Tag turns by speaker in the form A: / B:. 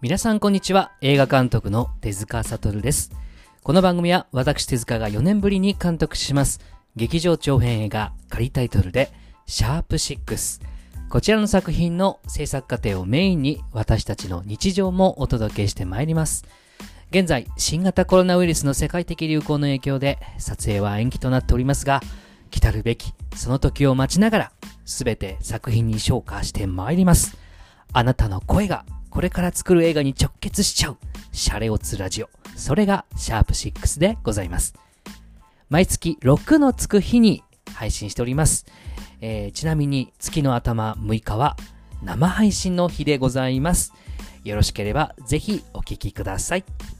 A: 皆さんこんにちは。映画監督の手塚悟です。この番組は私手塚が4年ぶりに監督します。劇場長編映画仮タイトルで、シャープ6。こちらの作品の制作過程をメインに私たちの日常もお届けしてまいります。現在、新型コロナウイルスの世界的流行の影響で撮影は延期となっておりますが、来たるべきその時を待ちながら、すべて作品に昇華してまいります。あなたの声がこれから作る映画に直結しちゃう、シャレオツラジオ。それがシャープ6でございます。毎月6のつく日に配信しております。えーちなみに月の頭6日は生配信の日でございます。よろしければぜひお聴きください。